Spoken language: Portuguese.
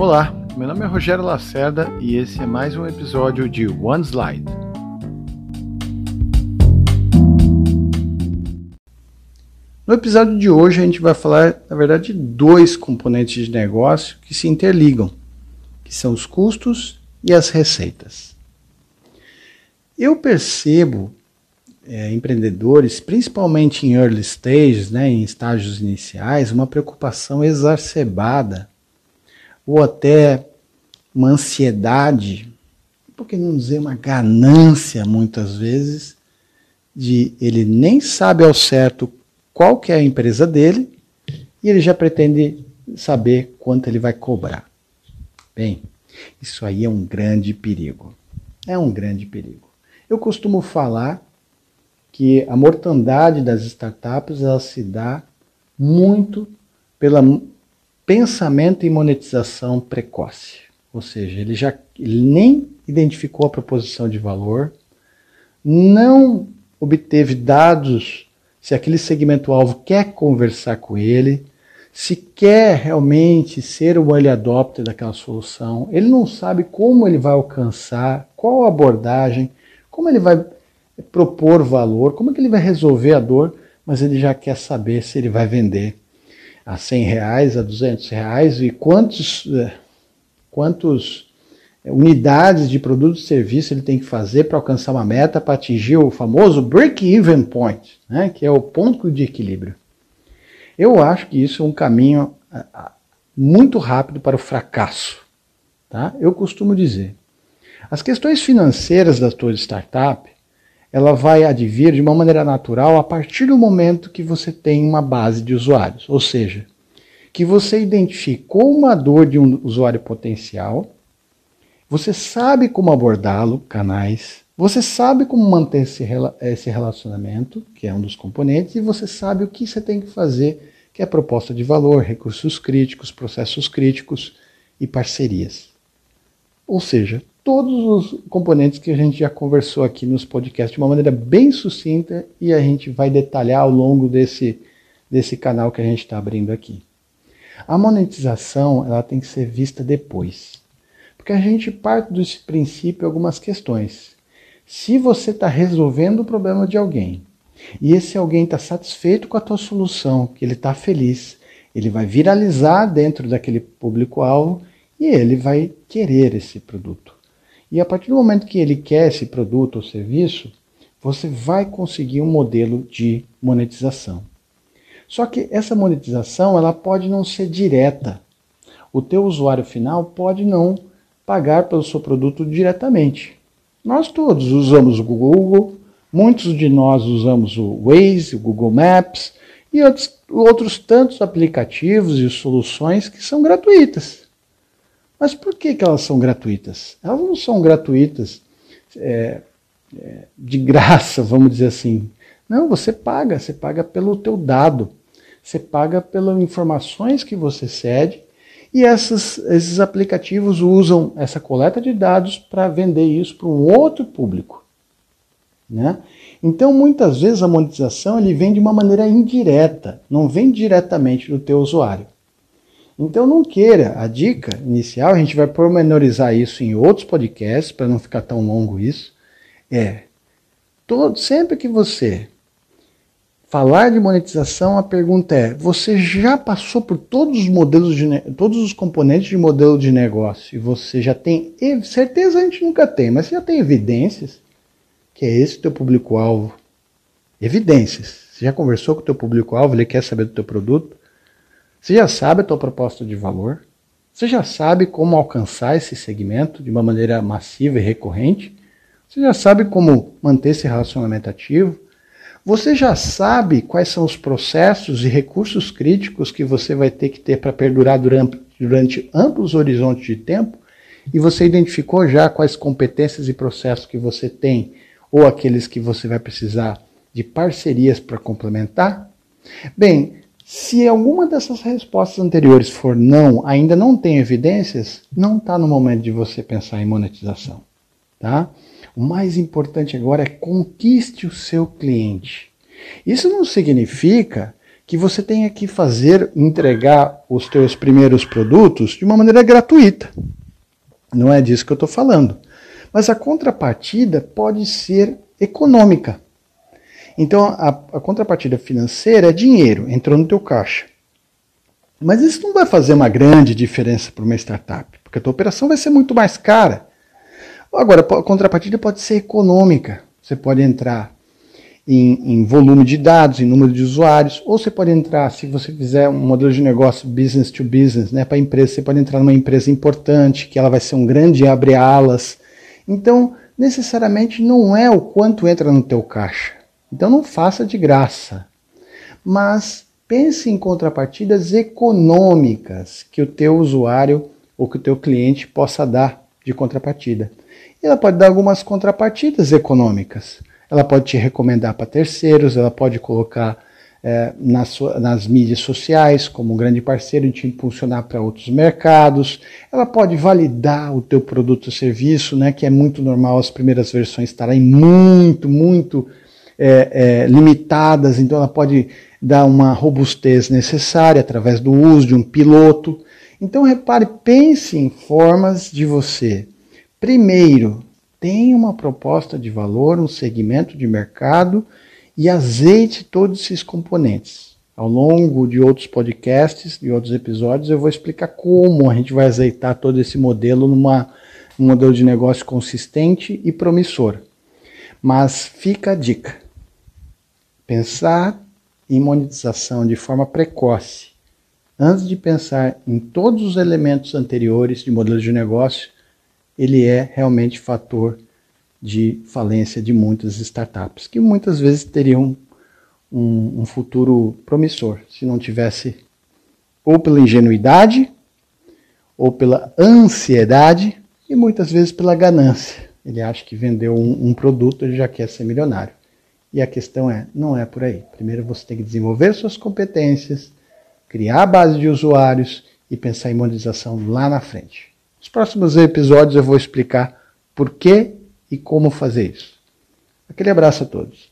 Olá, meu nome é Rogério Lacerda e esse é mais um episódio de One Slide. No episódio de hoje a gente vai falar, na verdade, de dois componentes de negócio que se interligam, que são os custos e as receitas. Eu percebo é, empreendedores, principalmente em early stages, né, em estágios iniciais, uma preocupação exacerbada ou até uma ansiedade, por que não dizer uma ganância muitas vezes, de ele nem sabe ao certo qual que é a empresa dele e ele já pretende saber quanto ele vai cobrar. Bem, isso aí é um grande perigo. É um grande perigo. Eu costumo falar que a mortandade das startups ela se dá muito pelo pensamento e monetização precoce. Ou seja, ele já ele nem identificou a proposição de valor, não obteve dados se aquele segmento-alvo quer conversar com ele, se quer realmente ser o early adopter daquela solução, ele não sabe como ele vai alcançar, qual abordagem, como ele vai propor valor, como é que ele vai resolver a dor, mas ele já quer saber se ele vai vender a 100 reais, a 200 reais e quantos, eh, quantos unidades de produto e serviço ele tem que fazer para alcançar uma meta, para atingir o famoso break-even point, né, que é o ponto de equilíbrio. Eu acho que isso é um caminho muito rápido para o fracasso. Tá? Eu costumo dizer, as questões financeiras da tua startup, ela vai advir de uma maneira natural a partir do momento que você tem uma base de usuários, ou seja, que você identificou uma dor de um usuário potencial, você sabe como abordá-lo, canais, você sabe como manter esse, relacionamento, que é um dos componentes, e você sabe o que você tem que fazer, que é proposta de valor, recursos críticos, processos críticos e parcerias. Ou seja, todos os componentes que a gente já conversou aqui nos podcasts de uma maneira bem sucinta e a gente vai detalhar ao longo desse, desse canal que a gente está abrindo aqui. A monetização ela tem que ser vista depois, porque a gente parte desse princípio algumas questões. Se você está resolvendo o problema de alguém e esse alguém está satisfeito com a tua solução, que ele está feliz, ele vai viralizar dentro daquele público-alvo e ele vai querer esse produto. E a partir do momento que ele quer esse produto ou serviço, você vai conseguir um modelo de monetização. Só que essa monetização ela pode não ser direta. O teu usuário final pode não pagar pelo seu produto diretamente. Nós todos usamos o Google, muitos de nós usamos o Waze, o Google Maps e outros, outros tantos aplicativos e soluções que são gratuitas. Mas por que, que elas são gratuitas? Elas não são gratuitas é, é, de graça, vamos dizer assim. Não, você paga, você paga pelo teu dado, você paga pelas informações que você cede e essas, esses aplicativos usam essa coleta de dados para vender isso para um outro público. Né? Então, muitas vezes a monetização ele vem de uma maneira indireta, não vem diretamente do teu usuário. Então não queira. A dica inicial, a gente vai pormenorizar isso em outros podcasts, para não ficar tão longo isso, é todo, sempre que você falar de monetização, a pergunta é: você já passou por todos os modelos de todos os componentes de modelo de negócio e você já tem certeza a gente nunca tem, mas você já tem evidências que é esse teu público-alvo. Evidências. Você já conversou com o teu público-alvo, ele quer saber do teu produto? Você já sabe a tua proposta de valor? Você já sabe como alcançar esse segmento de uma maneira massiva e recorrente? Você já sabe como manter esse relacionamento ativo? Você já sabe quais são os processos e recursos críticos que você vai ter que ter para perdurar durante, durante amplos horizontes de tempo? E você identificou já quais competências e processos que você tem ou aqueles que você vai precisar de parcerias para complementar? Bem, se alguma dessas respostas anteriores for não, ainda não tem evidências, não está no momento de você pensar em monetização. Tá? O mais importante agora é conquiste o seu cliente. Isso não significa que você tenha que fazer, entregar os teus primeiros produtos de uma maneira gratuita. Não é disso que eu estou falando. Mas a contrapartida pode ser econômica. Então, a, a, contrapartida financeira é dinheiro, entrou no teu caixa. Mas isso não vai fazer uma grande diferença para uma startup, porque a tua operação vai ser muito mais cara. Agora, a contrapartida pode ser econômica. Você pode entrar em, em, volume de dados, em número de usuários, ou você pode entrar, se você fizer um modelo de negócio business to business, né, para empresa, você pode entrar numa empresa importante, que ela vai ser um grande abre-alas. Então, necessariamente não é o quanto entra no teu caixa. Então não faça de graça. Mas pense em contrapartidas econômicas que o teu usuário ou que o teu cliente possa dar de contrapartida. Ela pode dar algumas contrapartidas econômicas ela pode te recomendar para terceiros, ela pode colocar é, nas, nas, mídias sociais como um grande parceiro e te impulsionar para outros mercados. Ela pode validar o teu produto ou serviço, né, que é muito normal as primeiras versões estarem muito, muito é, é, limitadas, então ela pode dar uma robustez necessária através do uso de um piloto. Então repare, pense em formas de você, primeiro, tem uma proposta de valor, um segmento de mercado e azeite todos esses componentes. Ao longo de outros podcasts, de outros episódios, eu vou explicar como a gente vai azeitar todo esse modelo numa, num modelo de negócio consistente e promissor. Mas fica a dica: pensar em monetização de forma precoce, antes de pensar em todos os elementos anteriores de modelo de negócio, ele é realmente fator de falência de muitas startups, que muitas vezes teriam um, um futuro promissor se não tivesse ou pela ingenuidade, ou pela ansiedade e muitas vezes pela ganância. Ele acha que vendeu um, um, produto, ele já quer ser milionário. E a questão é, não é por aí. Primeiro você tem que desenvolver suas competências, criar a base de usuários e pensar em monetização lá na frente. Nos próximos episódios eu vou explicar por que e como fazer isso. Aquele abraço a todos.